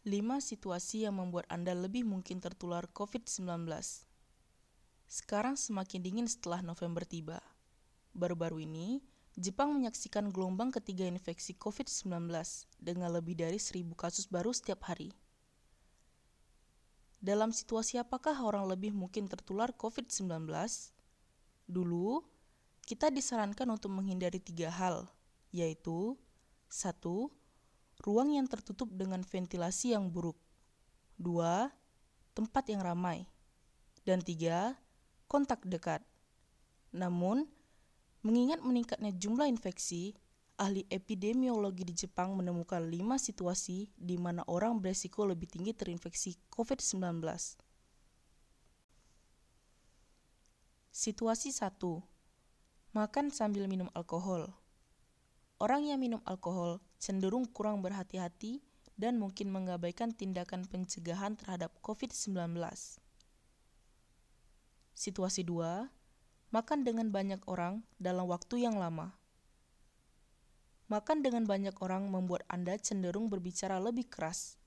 5 situasi yang membuat Anda lebih mungkin tertular COVID-19. Sekarang semakin dingin setelah November tiba. Baru-baru ini, Jepang menyaksikan gelombang ketiga infeksi COVID-19 dengan lebih dari 1000 kasus baru setiap hari. Dalam situasi apakah orang lebih mungkin tertular COVID-19? Dulu, kita disarankan untuk menghindari tiga hal, yaitu satu, ruang yang tertutup dengan ventilasi yang buruk. Dua, tempat yang ramai. Dan tiga, kontak dekat. Namun, mengingat meningkatnya jumlah infeksi, ahli epidemiologi di Jepang menemukan lima situasi di mana orang beresiko lebih tinggi terinfeksi COVID-19. Situasi 1. Makan sambil minum alkohol. Orang yang minum alkohol cenderung kurang berhati-hati dan mungkin mengabaikan tindakan pencegahan terhadap COVID-19. Situasi 2. Makan dengan banyak orang dalam waktu yang lama. Makan dengan banyak orang membuat Anda cenderung berbicara lebih keras.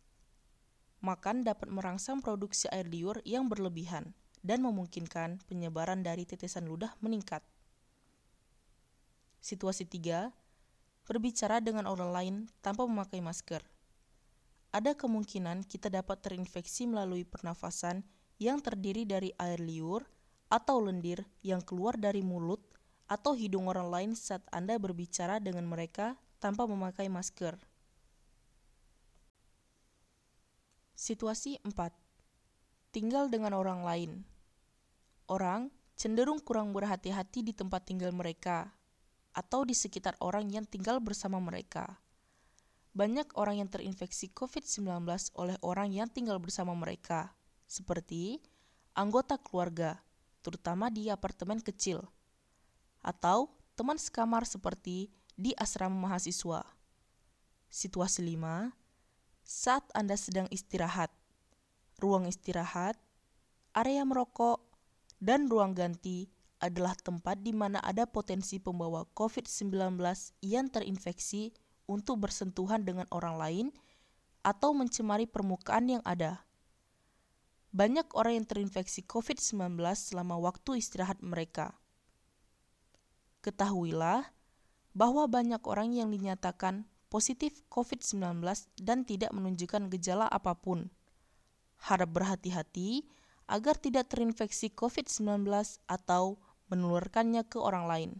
Makan dapat merangsang produksi air liur yang berlebihan dan memungkinkan penyebaran dari tetesan ludah meningkat. Situasi 3 berbicara dengan orang lain tanpa memakai masker. Ada kemungkinan kita dapat terinfeksi melalui pernafasan yang terdiri dari air liur atau lendir yang keluar dari mulut atau hidung orang lain saat Anda berbicara dengan mereka tanpa memakai masker. Situasi 4. Tinggal dengan orang lain. Orang cenderung kurang berhati-hati di tempat tinggal mereka atau di sekitar orang yang tinggal bersama mereka. Banyak orang yang terinfeksi COVID-19 oleh orang yang tinggal bersama mereka, seperti anggota keluarga, terutama di apartemen kecil, atau teman sekamar seperti di asrama mahasiswa. Situasi 5. Saat Anda sedang istirahat, ruang istirahat, area merokok, dan ruang ganti adalah tempat di mana ada potensi pembawa COVID-19 yang terinfeksi untuk bersentuhan dengan orang lain atau mencemari permukaan yang ada. Banyak orang yang terinfeksi COVID-19 selama waktu istirahat mereka. Ketahuilah bahwa banyak orang yang dinyatakan positif COVID-19 dan tidak menunjukkan gejala apa pun. Harap berhati-hati agar tidak terinfeksi COVID-19 atau menularkannya ke orang lain.